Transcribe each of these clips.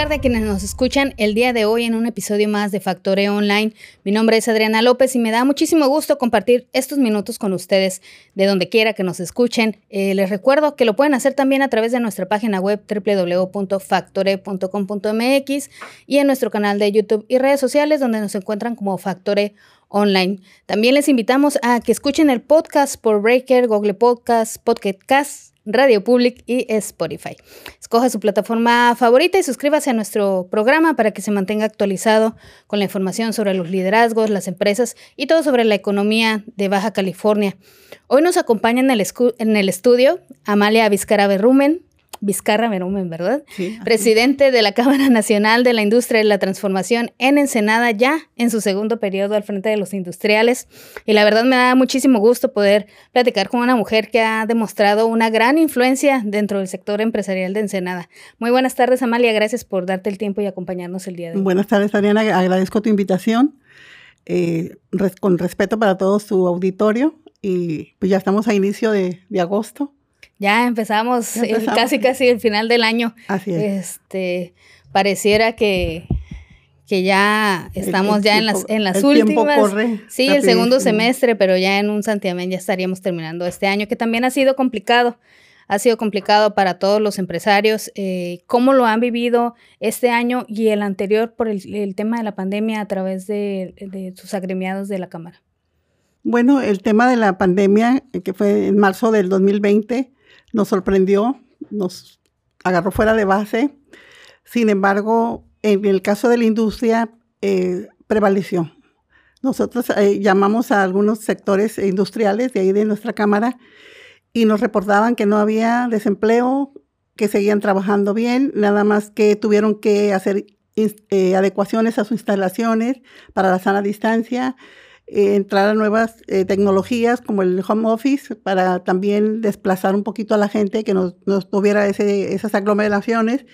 tarde a quienes nos escuchan el día de hoy en un episodio más de Factoreo Online. Mi nombre es Adriana López y me da muchísimo gusto compartir estos minutos con ustedes de donde quiera que nos escuchen. Eh, les recuerdo que lo pueden hacer también a través de nuestra página web www.factore.com.mx y en nuestro canal de YouTube y redes sociales donde nos encuentran como Factore Online. También les invitamos a que escuchen el podcast por Breaker, Google Podcast, Podcast Radio Public y Spotify. Escoja su plataforma favorita y suscríbase a nuestro programa para que se mantenga actualizado con la información sobre los liderazgos, las empresas y todo sobre la economía de Baja California. Hoy nos acompaña en el, estudio Amalia Vizcara Berrumen, Vizcarra Merumen, ¿verdad? Sí. Presidente de la Cámara Nacional de la Industria y la Transformación en Ensenada, ya en su segundo periodo al frente de los industriales. Y la verdad me da muchísimo gusto poder platicar con una mujer que ha demostrado una gran influencia dentro del sector empresarial de Ensenada. Muy buenas tardes, Amalia. Gracias por darte el tiempo y acompañarnos el día de hoy. Buenas tardes, Ariana. Agradezco tu invitación. Eh, con respeto para todo su auditorio. Y pues ya estamos a inicio de, de agosto ya empezamos, casi casi el final del año. Así es. Este, pareciera que, que ya estamos ya en las, en las últimas. Corre sí, el segundo semestre, pero ya en un santiamén ya estaríamos terminando este año, que también ha sido complicado. Ha sido complicado para todos los empresarios. Eh, ¿Cómo lo han vivido este año y el anterior por el, tema de la pandemia a través de, de sus agremiados de la Cámara? Bueno, el tema de la pandemia, que fue en marzo del 2020, nos sorprendió, nos agarró fuera de base. Sin embargo, en el caso de la industria, eh, prevaleció. Nosotros eh, llamamos a algunos sectores industriales de ahí de nuestra Cámara y nos reportaban que no había desempleo, que seguían trabajando bien, nada más que tuvieron que hacer eh, adecuaciones a sus instalaciones para la sana distancia, eh, entrar a nuevas eh, tecnologías como el home office para también desplazar un poquito a la gente que no, tuviera esas aglomeraciones.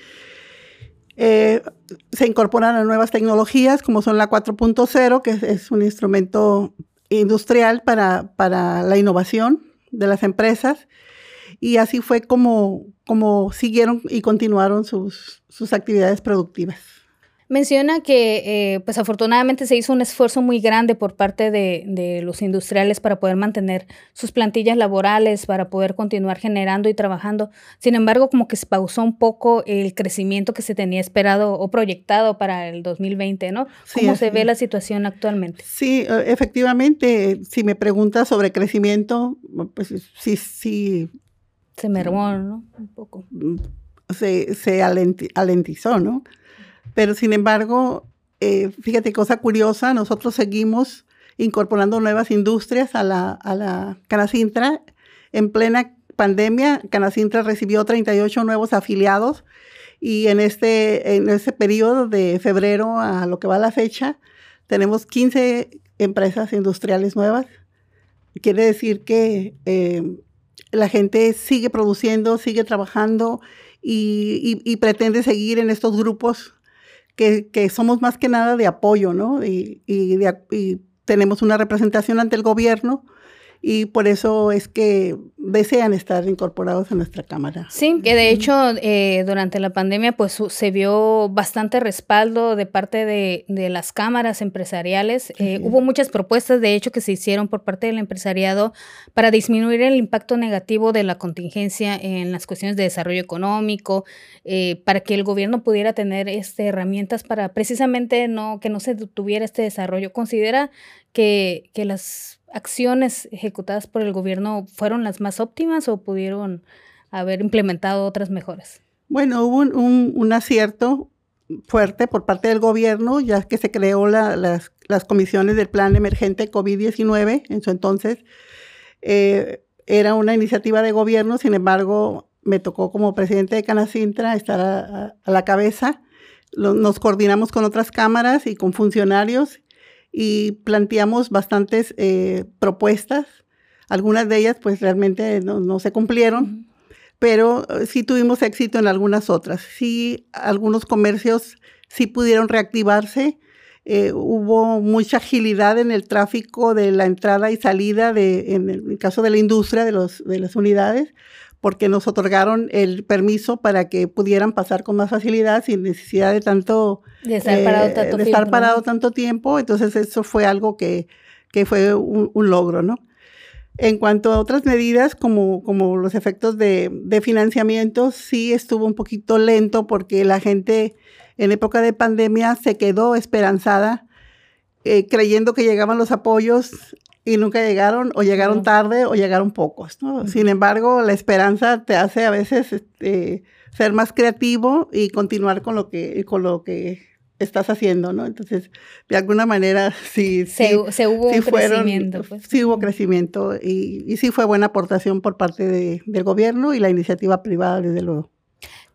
Eh, se incorporan a nuevas tecnologías como son la 4.0, que es, un instrumento industrial para, para la innovación de las empresas. Y así fue como, como siguieron y continuaron sus, sus actividades productivas. Menciona que, eh, pues afortunadamente se hizo un esfuerzo muy grande por parte de, los industriales para poder mantener sus plantillas laborales, para poder continuar generando y trabajando. Sin embargo, como que se pausó un poco el crecimiento que se tenía esperado o proyectado para el 2020, ¿no? ¿Cómo se ve la situación actualmente? Sí, e, efectivamente, si me preguntas sobre crecimiento, pues sí, sí. Se mermó, ¿no? Un poco. Mm, se, se alentizó, ¿no? Pero sin embargo, eh, fíjate, cosa curiosa, nosotros seguimos incorporando nuevas industrias a la, a la Canacintra. En plena pandemia, Canacintra recibió 38 nuevos afiliados y en este, en ese periodo de febrero a lo que va la fecha, tenemos 15 empresas industriales nuevas. Quiere decir que eh, la gente sigue produciendo, sigue trabajando y, y, pretende seguir en estos grupos que, somos más que nada de apoyo, ¿no? Y, y, y tenemos una representación ante el gobierno y por eso es que desean estar incorporados a nuestra Cámara. Sí, que de hecho eh, durante la pandemia pues se vio bastante respaldo de parte de, las cámaras empresariales. Eh, hubo muchas propuestas de hecho que se hicieron por parte del empresariado para disminuir el impacto negativo de la contingencia en las cuestiones de desarrollo económico, eh, para que el gobierno pudiera tener este, herramientas para precisamente no, que no se tuviera este desarrollo. Considera que, que las acciones ejecutadas por el gobierno fueron las más óptimas o pudieron haber implementado otras mejoras? Bueno, hubo un, acierto fuerte por parte del gobierno, ya que se creó las, comisiones del plan emergente COVID-19 en su entonces. Eh, era una iniciativa de gobierno, sin embargo, me tocó como presidente de Canacintra estar a, la cabeza. nos coordinamos con otras cámaras y con funcionarios y planteamos bastantes eh, propuestas. Algunas de ellas pues realmente no, se cumplieron, pero eh, sí tuvimos éxito en algunas otras. Sí, algunos comercios sí pudieron reactivarse. Eh, hubo mucha agilidad en el tráfico de la entrada y salida, de, en el caso de la industria, de, los, de las unidades, porque nos otorgaron el permiso para que pudieran pasar con más facilidad sin necesidad de tanto de estar parado tanto, de tiempo, estar parado tanto tiempo. Entonces eso fue algo que, que fue un, un, logro, ¿no? En cuanto a otras medidas, como, como los efectos de, de financiamiento, sí estuvo un poquito lento porque la gente en época de pandemia se quedó esperanzada, eh, creyendo que llegaban los apoyos y nunca llegaron, o llegaron tarde, o llegaron pocos. ¿no? Sin embargo, la esperanza te hace a veces este, ser más creativo y continuar con lo que, con lo que estás haciendo, ¿no? Entonces, de alguna manera, sí, se, sí, se hubo sí un fueron, crecimiento. Pues. Sí hubo crecimiento y, y, sí fue buena aportación por parte de, del gobierno y la iniciativa privada, desde luego.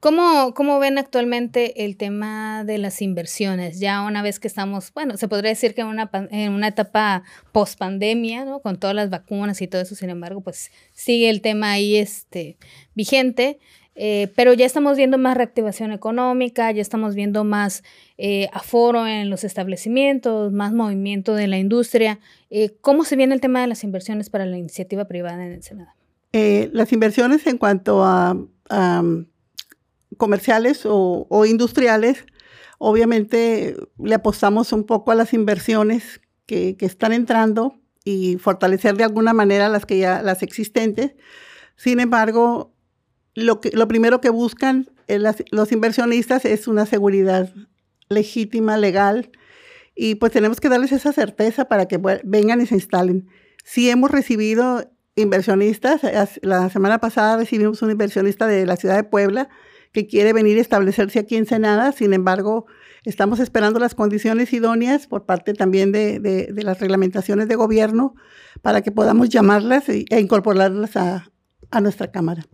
¿Cómo, ¿Cómo ven actualmente el tema de las inversiones? Ya una vez que estamos, bueno, se podría decir que en una, en una etapa post pandemia, ¿no? Con todas las vacunas y todo eso, sin embargo, pues sigue el tema ahí este, vigente. Eh, pero ya estamos viendo más reactivación económica, ya estamos viendo más eh, aforo en los establecimientos, más movimiento de la industria. Eh, ¿Cómo se viene el tema de las inversiones para la iniciativa privada en Ensenada? las inversiones en cuanto a comerciales o, industriales, obviamente le apostamos un poco a las inversiones que, están entrando y fortalecer de alguna manera las que ya las existentes. Sin embargo, lo, que, lo primero que buscan las, los inversionistas es una seguridad legítima, legal, y pues tenemos que darles esa certeza para que vengan y se instalen. Sí hemos recibido inversionistas, la semana pasada recibimos un inversionista de la ciudad de Puebla que quiere venir a establecerse aquí en Senada, sin embargo, estamos esperando las condiciones idóneas por parte también de, de, las reglamentaciones de gobierno para que podamos llamarlas e, e incorporarlas a, a nuestra Cámara.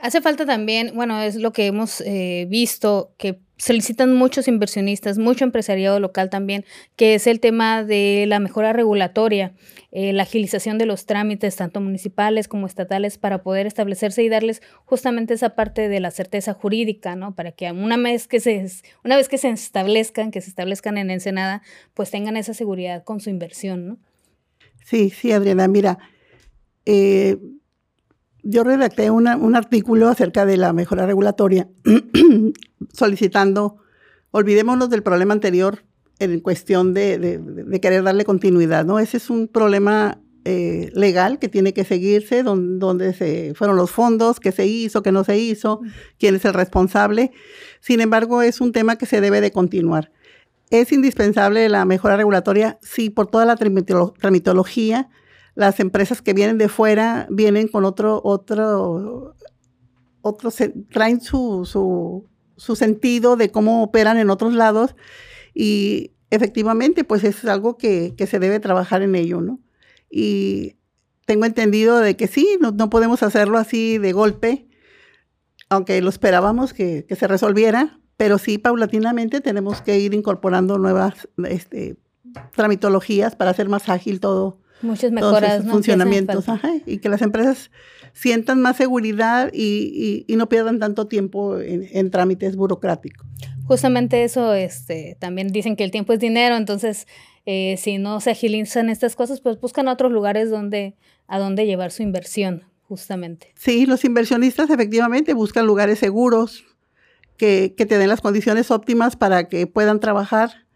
Hace falta también, bueno, es lo que hemos eh, visto, que solicitan muchos inversionistas, mucho empresariado local también, que es el tema de la mejora regulatoria, eh, la agilización de los trámites, tanto municipales como estatales, para poder establecerse y darles justamente esa parte de la certeza jurídica, ¿no? Para que una vez que se, una vez que se establezcan, que se establezcan en Ensenada, pues tengan esa seguridad con su inversión, ¿no? Sí, sí, Adriana, mira, eh, yo redacté un artículo acerca de la mejora regulatoria solicitando, olvidémonos del problema anterior en cuestión de, querer darle continuidad, ¿no? Ese es un problema eh, legal que tiene que seguirse, donde, se fueron los fondos, qué se hizo, qué no se hizo, quién es el responsable. Sin embargo, es un tema que se debe de continuar. Es indispensable la mejora regulatoria, sí, por toda la tramitología, las empresas que vienen de fuera vienen con otro, otro, otro traen su, su, su, sentido de cómo operan en otros lados y efectivamente pues es algo que, que, se debe trabajar en ello, ¿no? Y tengo entendido de que sí, no, no podemos hacerlo así de golpe, aunque lo esperábamos que, que, se resolviera, pero sí paulatinamente tenemos que ir incorporando nuevas este, tramitologías para hacer más ágil todo, Muchas mejoras, ¿no? funcionamientos, ajá, y que las empresas sientan más seguridad y, y, y no pierdan tanto tiempo en, en, trámites burocráticos. Justamente eso, este, también dicen que el tiempo es dinero, entonces eh, si no se agilizan estas cosas, pues buscan otros lugares donde, a donde llevar su inversión, justamente. Sí, los inversionistas efectivamente buscan lugares seguros que, que te den las condiciones óptimas para que puedan trabajar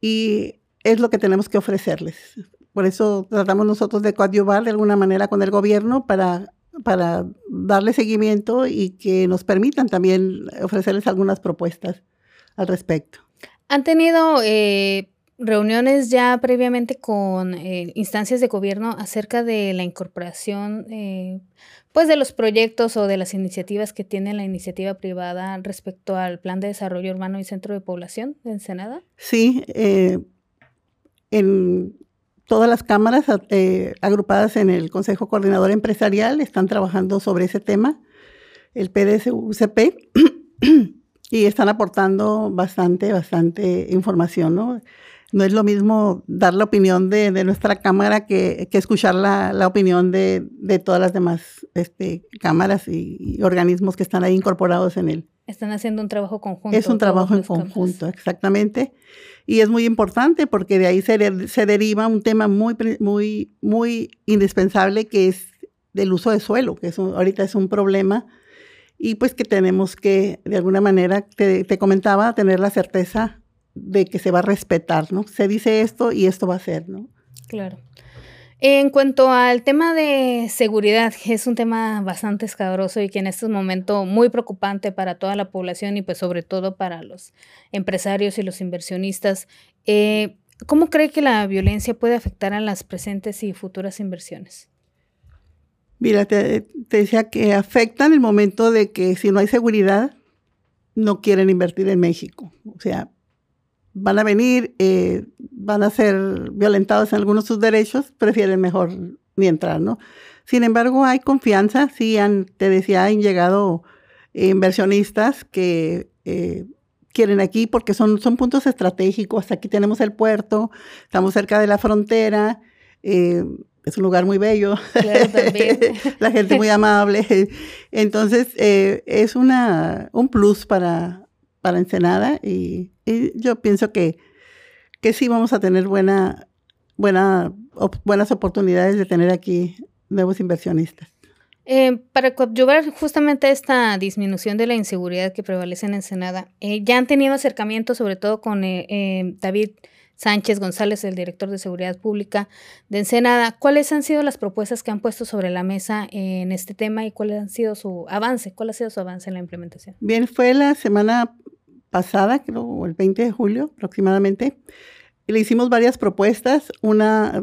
y es lo que tenemos que ofrecerles. Por eso tratamos nosotros de coadyuvar de alguna manera con el gobierno para, para darle seguimiento y que nos permitan también ofrecerles algunas propuestas al respecto. ¿Han tenido eh, reuniones ya previamente con eh, instancias de gobierno acerca de la incorporación eh, pues de los proyectos o de las iniciativas que tiene la iniciativa privada respecto al Plan de Desarrollo Urbano y Centro de Población de Ensenada? Sí, en todas las cámaras eh, agrupadas en el Consejo Coordinador Empresarial están trabajando sobre ese tema, el PDSUCP, y están aportando bastante, bastante información, ¿no? No es lo mismo dar la opinión de, de nuestra cámara que, que escuchar la, la opinión de, de, todas las demás este, cámaras y, y, organismos que están ahí incorporados en él. Están haciendo un trabajo conjunto. Es un trabajo en conjunto, exactamente. Y es muy importante porque de ahí se, se deriva un tema muy, muy, muy indispensable que es del uso de suelo, que es ahorita es un problema y pues que tenemos que, de alguna manera, te, te, comentaba, tener la certeza de que se va a respetar, ¿no? Se dice esto y esto va a ser, ¿no? Claro. En cuanto al tema de seguridad, es un tema bastante escabroso y que en este momento muy preocupante para toda la población y pues sobre todo para los empresarios y los inversionistas. Eh, ¿Cómo cree que la violencia puede afectar a las presentes y futuras inversiones? Mira, te, decía que afecta en el momento de que si no hay seguridad, no quieren invertir en México. O sea, van a venir, eh, van a ser violentados en algunos de sus derechos, prefieren mejor ni entrar, ¿no? Sin embargo, hay confianza, sí, han, te decía, han llegado inversionistas que eh, quieren aquí porque son, son puntos estratégicos. Aquí tenemos el puerto, estamos cerca de la frontera, eh, es un lugar muy bello, la gente muy amable. Entonces, es una, un plus para, para Ensenada y, yo pienso que, que sí vamos a tener buena, buena, buenas oportunidades de tener aquí nuevos inversionistas. Eh, para coadyuvar justamente esta disminución de la inseguridad que prevalece en Ensenada, eh, ya han tenido acercamientos sobre todo con eh, David Sánchez González, el director de Seguridad Pública de Ensenada. ¿Cuáles han sido las propuestas que han puesto sobre la mesa en este tema y cuál ha sido su avance? ¿Cuál ha sido su avance en la implementación? Bien, fue la semana pasada, creo, el 20 de julio aproximadamente, le hicimos varias propuestas. Una,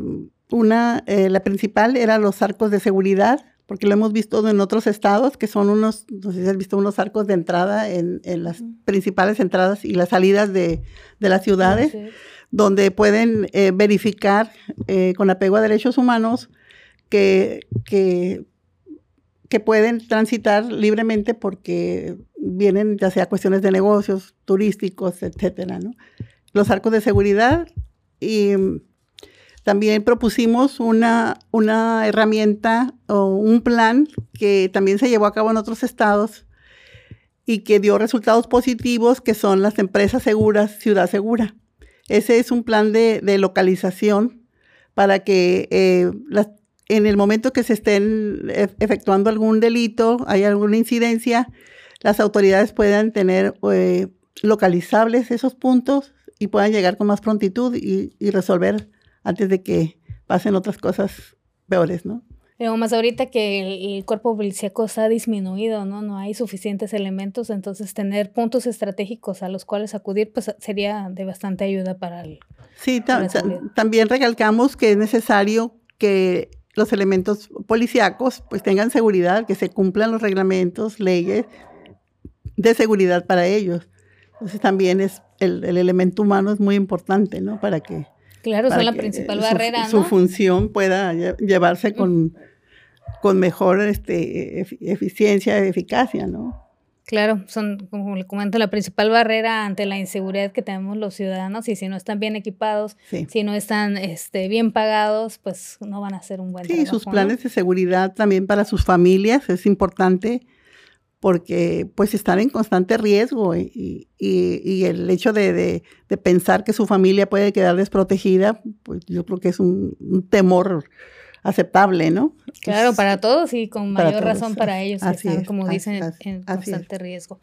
una eh, la principal era los arcos de seguridad, porque lo hemos visto en otros estados, que son unos, no sé si has visto unos arcos de entrada en, en las principales entradas y las salidas de, de las ciudades, donde pueden eh, verificar eh, con apego a derechos humanos que, que que pueden transitar libremente porque vienen ya sea cuestiones de negocios, turísticos, etcétera, ¿no? Los arcos de seguridad y también propusimos una, una herramienta o un plan que también se llevó a cabo en otros estados y que dio resultados positivos, que son las empresas seguras, ciudad segura. Ese es un plan de, de localización para que eh, las en el momento que se estén e, efectuando algún delito, hay alguna incidencia, las autoridades puedan tener eh, localizables esos puntos y puedan llegar con más prontitud y, resolver antes de que pasen otras cosas peores, ¿no? Pero más ahorita que el, cuerpo policíaco está disminuido, ¿no? No hay suficientes elementos, entonces tener puntos estratégicos a los cuales acudir, pues sería de bastante ayuda para el... Sí, también recalcamos que es necesario que los elementos policíacos pues tengan seguridad, que se cumplan los reglamentos, leyes de seguridad para ellos. Entonces también es el, elemento humano es muy importante, ¿no? Para que claro, son la principal barrera, su función pueda llevarse con, con mejor este, eficiencia, eficacia, ¿no? Claro, son, como le comento, la principal barrera ante la inseguridad que tenemos los ciudadanos y si no están bien equipados, si no están este, bien pagados, pues no van a hacer un buen trabajo. Sí, sus planes de seguridad también para sus familias es importante porque pues están en constante riesgo y, y, el hecho de, de, pensar que su familia puede quedar desprotegida, pues yo creo que es un, un temor aceptable, ¿no? Claro, para todos y con mayor razón para ellos que están, como dicen, en constante riesgo.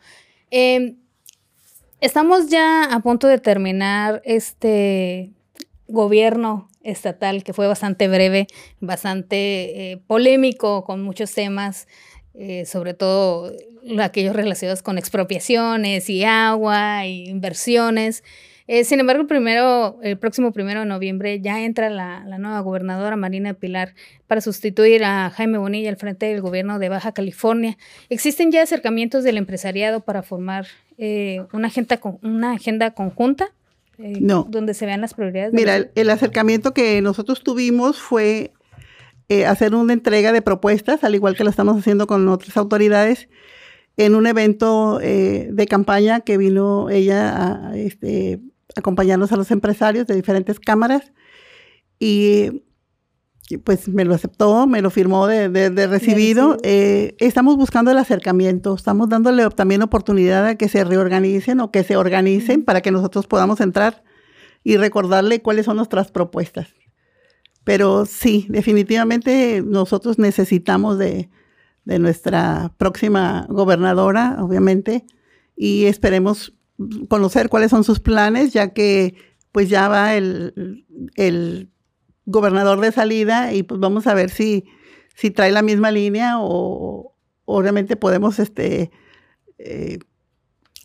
Em, estamos ya a punto de terminar este gobierno estatal que fue bastante breve, bastante eh, polémico con muchos temas, eh, sobre todo aquellos relacionados con expropiaciones y agua y inversiones. Eh, sin embargo, el, primero, el próximo primero de noviembre ya entra la, nueva gobernadora Marina Pilar para sustituir a Jaime Bonilla al frente del gobierno de Baja California. ¿Existen ya acercamientos del empresariado para formar eh, una, agenda, una agenda conjunta? Eh, no. Donde se vean las prioridades. Mira, el, acercamiento que nosotros tuvimos fue hacer una entrega de propuestas, al igual que lo estamos haciendo con otras autoridades, en un evento de campaña que vino ella a, este, acompañarnos a los empresarios de diferentes cámaras y pues me lo aceptó, me lo firmó de, recibido. Eh, estamos buscando el acercamiento, estamos dándole también oportunidad a que se reorganicen o que se organicen para que nosotros podamos entrar y recordarle cuáles son nuestras propuestas. Pero sí, definitivamente nosotros necesitamos de, de nuestra próxima gobernadora, obviamente, y esperemos conocer cuáles son sus planes, ya que pues ya va el, el gobernador de salida y pues vamos a ver si, si trae la misma línea o, obviamente podemos este eh,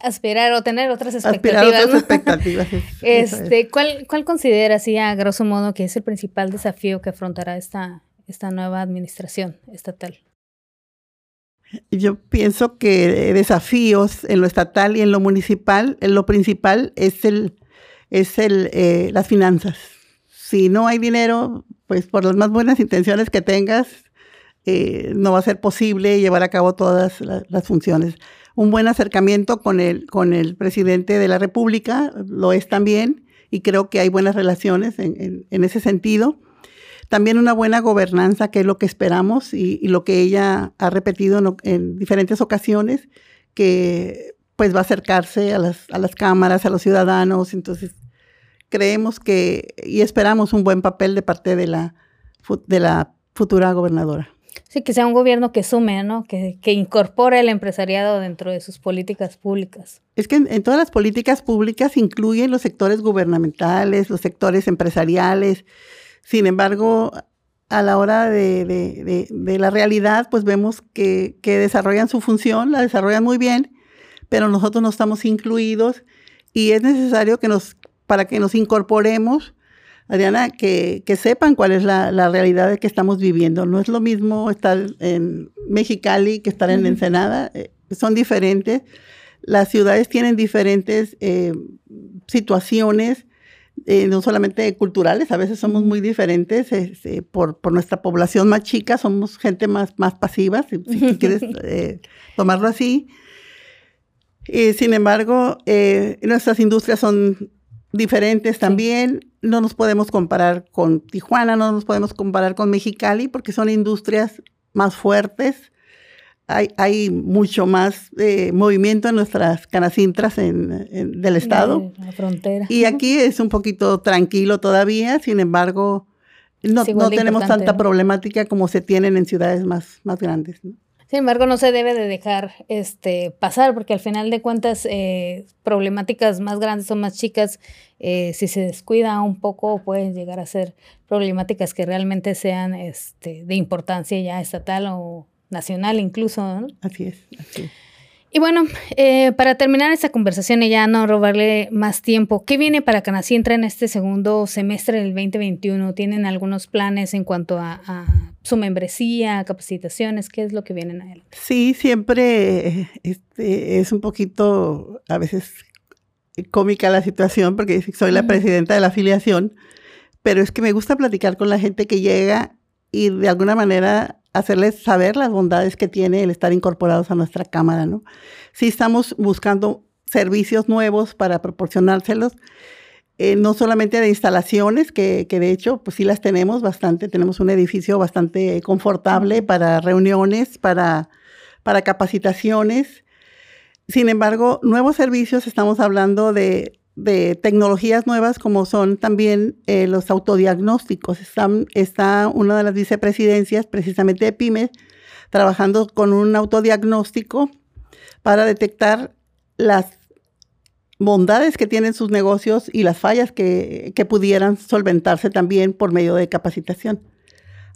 aspirar o tener otras expectativas. Otras expectativas. este, ¿cuál, ¿Cuál considera, así a grosso modo, que es el principal desafío que afrontará esta, esta nueva administración estatal? Yo pienso que desafíos en lo estatal y en lo municipal, en lo principal es el es el eh, las finanzas. Si no hay dinero, pues por las más buenas intenciones que tengas, eh, no va a ser posible llevar a cabo todas las funciones. Un buen acercamiento con el, con el presidente de la República lo es también y creo que hay buenas relaciones en, en ese sentido. También una buena gobernanza, que es lo que esperamos y, lo que ella ha repetido en, diferentes ocasiones, que pues va a acercarse a las, a las cámaras, a los ciudadanos. Entonces, creemos que y esperamos un buen papel de parte de la, de la futura gobernadora. Sí, que sea un gobierno que sume, ¿no? Que, que incorpore el empresariado dentro de sus políticas públicas. Es que en, todas las políticas públicas incluyen los sectores gubernamentales, los sectores empresariales, sin embargo, a la hora de, la realidad, pues vemos que, desarrollan su función, la desarrollan muy bien, pero nosotros no estamos incluidos y es necesario que nos, para que nos incorporemos, Adriana, que, sepan cuál es la, realidad que estamos viviendo. No es lo mismo estar en Mexicali que estar en Ensenada, eh, son diferentes. Las ciudades tienen diferentes eh, situaciones eh, no solamente culturales, a veces somos muy diferentes este, por, nuestra población más chica, somos gente más, más pasiva, si, quieres eh, tomarlo así. sin embargo, nuestras industrias son diferentes también. No nos podemos comparar con Tijuana, no nos podemos comparar con Mexicali, porque son industrias más fuertes, hay, mucho más eh, movimiento en nuestras canacintras en, del estado. la frontera. Y aquí es un poquito tranquilo todavía, sin embargo, no, tenemos tanta problemática como se tienen en ciudades más, más grandes. Sin embargo, no se debe de dejar este, pasar, porque al final de cuentas, eh, problemáticas más grandes o más chicas, eh, si se descuida un poco, pueden llegar a ser problemáticas que realmente sean este, de importancia ya estatal o nacional incluso. Así es, así Y bueno, eh, para terminar esta conversación y ya no robarle más tiempo, ¿qué viene para Canacintra en este segundo semestre del 2021? ¿Tienen algunos planes en cuanto a, su membresía, capacitaciones? ¿Qué es lo que vienen a él? Sí, siempre este, es un poquito a veces cómica la situación porque soy la presidenta de la afiliación, pero es que me gusta platicar con la gente que llega y de alguna manera hacerles saber las bondades que tiene el estar incorporados a nuestra cámara, ¿no? Sí estamos buscando servicios nuevos para proporcionárselos, eh, no solamente de instalaciones, que, de hecho, pues sí las tenemos bastante, tenemos un edificio bastante confortable para reuniones, para, para capacitaciones. Sin embargo, nuevos servicios, estamos hablando de de tecnologías nuevas como son también eh, los autodiagnósticos. está una de las vicepresidencias, precisamente de pymes, trabajando con un autodiagnóstico para detectar las bondades que tienen sus negocios y las fallas que, que pudieran solventarse también por medio de capacitación.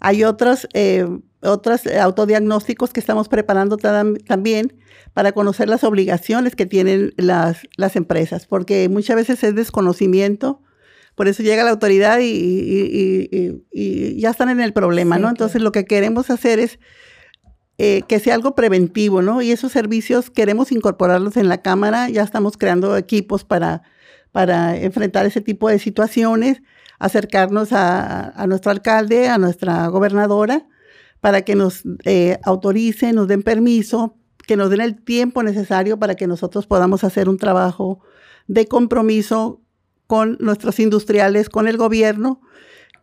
Hay otros, eh, otros autodiagnósticos que estamos preparando también para conocer las obligaciones que tienen las, las empresas, porque muchas veces es desconocimiento, por eso llega la autoridad y, ya están en el problema, ¿no? Entonces lo que queremos hacer es eh, que sea algo preventivo, ¿no? Y esos servicios queremos incorporarlos en la Cámara, ya estamos creando equipos para, para enfrentar ese tipo de situaciones acercarnos a, nuestro alcalde, a nuestra gobernadora, para que nos eh, autoricen, nos den permiso, que nos den el tiempo necesario para que nosotros podamos hacer un trabajo de compromiso con nuestros industriales, con el gobierno,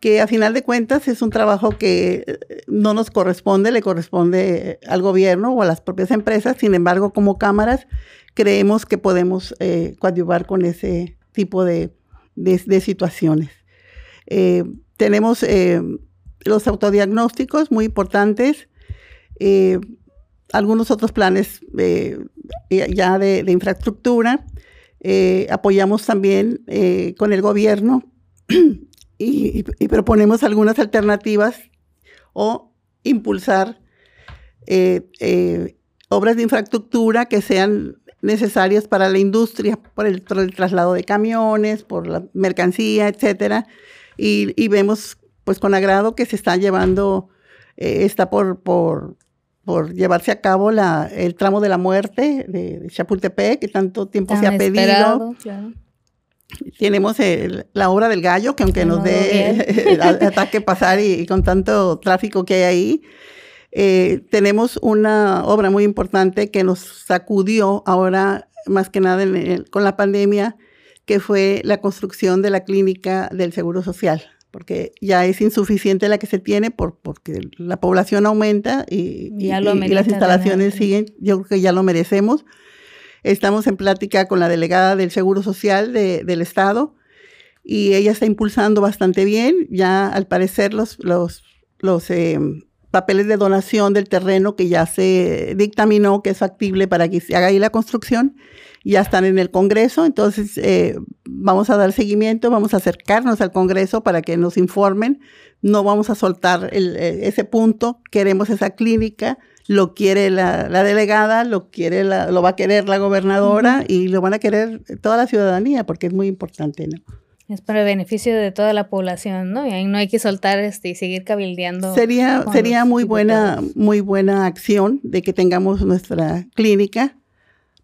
que a final de cuentas es un trabajo que eh, no nos corresponde, le corresponde al gobierno o a las propias empresas. Sin embargo, como cámaras, creemos que podemos eh, coadyuvar con ese tipo de situaciones. Eh, tenemos eh, los autodiagnósticos muy importantes, eh, algunos otros planes ya de, infraestructura. apoyamos también con el gobierno y, proponemos algunas alternativas o impulsar obras de infraestructura que sean necesarias para la industria, por el, traslado de camiones, por la mercancía, etcétera. Y, vemos pues con agrado que se está llevando, eh, está por, por, por, llevarse a cabo la, el tramo de la muerte de, Chapultepec, que tanto tiempo se ha pedido. Tenemos la obra del gallo, que aunque nos dé ataque pasar y, con tanto tráfico que hay ahí, eh, tenemos una obra muy importante que nos sacudió ahora, más que nada con la pandemia, que fue la construcción de la clínica del Seguro Social, porque ya es insuficiente la que se tiene por, porque la población aumenta y, las instalaciones siguen, yo creo que ya lo merecemos. Estamos en plática con la delegada del Seguro Social del Estado y ella está impulsando bastante bien. Ya al parecer los, los, los em, papeles de donación del terreno que ya se dictaminó que es factible para que se haga ahí la construcción, ya están en el Congreso, entonces eh, vamos a dar seguimiento, vamos a acercarnos al Congreso para que nos informen, no vamos a soltar eh, ese punto, queremos esa clínica, lo quiere la, delegada, lo, quiere lo va a querer la gobernadora y lo van a querer toda la ciudadanía porque es muy importante, ¿no? Es para el beneficio de toda la población, ¿no? Y ahí no hay que soltar este y seguir cabildeando. Sería, sería muy buena, muy buena acción de que tengamos nuestra clínica.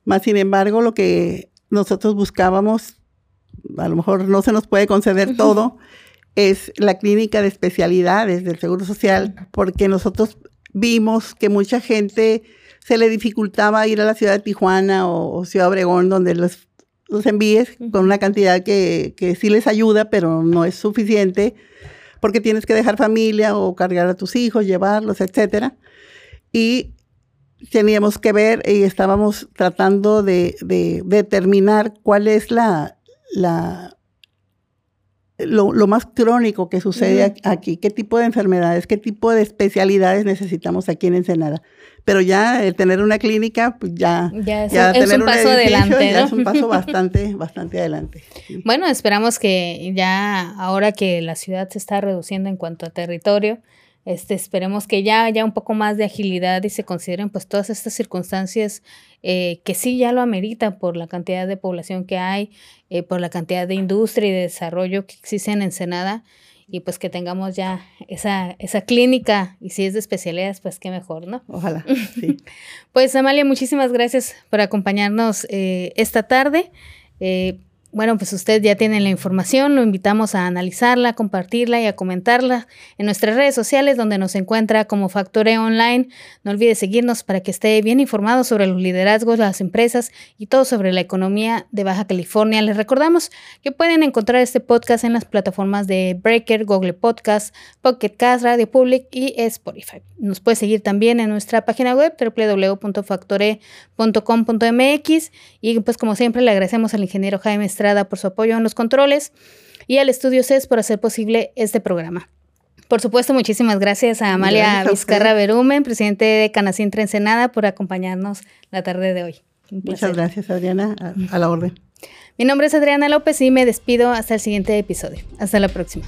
Más sin embargo, lo que nosotros buscábamos, a lo mejor no se nos puede conceder todo, es la clínica de especialidades del Seguro Social, porque nosotros vimos que mucha gente se le dificultaba ir a la ciudad de Tijuana o, o Ciudad Obregón, donde los los envíes con una cantidad que, que sí les ayuda, pero no es suficiente porque tienes que dejar familia o cargar a tus hijos, llevarlos, etcétera. Y teníamos que ver y estábamos tratando de, determinar cuál es la, la lo, más crónico que sucede aquí, qué tipo de enfermedades, qué tipo de especialidades necesitamos aquí en Ensenada pero ya el tener una clínica, pues ya, ya, es, un paso adelante, ya es un paso bastante, bastante adelante. Bueno, esperamos que ya ahora que la ciudad se está reduciendo en cuanto a territorio, este, esperemos que ya haya un poco más de agilidad y se consideren pues todas estas circunstancias eh, que sí ya lo amerita por la cantidad de población que hay, eh, por la cantidad de industria y de desarrollo que existe en Ensenada y pues que tengamos ya esa, esa clínica y si es de especialidades, pues qué mejor, ¿no? Ojalá. Sí. pues Amalia, muchísimas gracias por acompañarnos eh, esta tarde. Eh, bueno, pues usted ya tiene la información, lo invitamos a analizarla, compartirla y a comentarla en nuestras redes sociales donde nos encuentra como Factore Online. No olvide seguirnos para que esté bien informado sobre los liderazgos, las empresas y todo sobre la economía de Baja California. Les recordamos que pueden encontrar este podcast en las plataformas de Breaker, Google Podcast, Pocket Cast, Radio Public y Spotify. Nos puede seguir también en nuestra página web www.factore.com.mx y pues como siempre le agradecemos al ingeniero Jaime por su apoyo en los controles y al Estudio CES por hacer posible este programa. Por supuesto, muchísimas gracias a Amalia Vizcarra Berumen, presidente de Canacintra Ensenada, por acompañarnos la tarde de hoy. Muchas gracias, Adriana, a la orden. Mi nombre es Adriana López y me despido hasta el siguiente episodio. Hasta la próxima.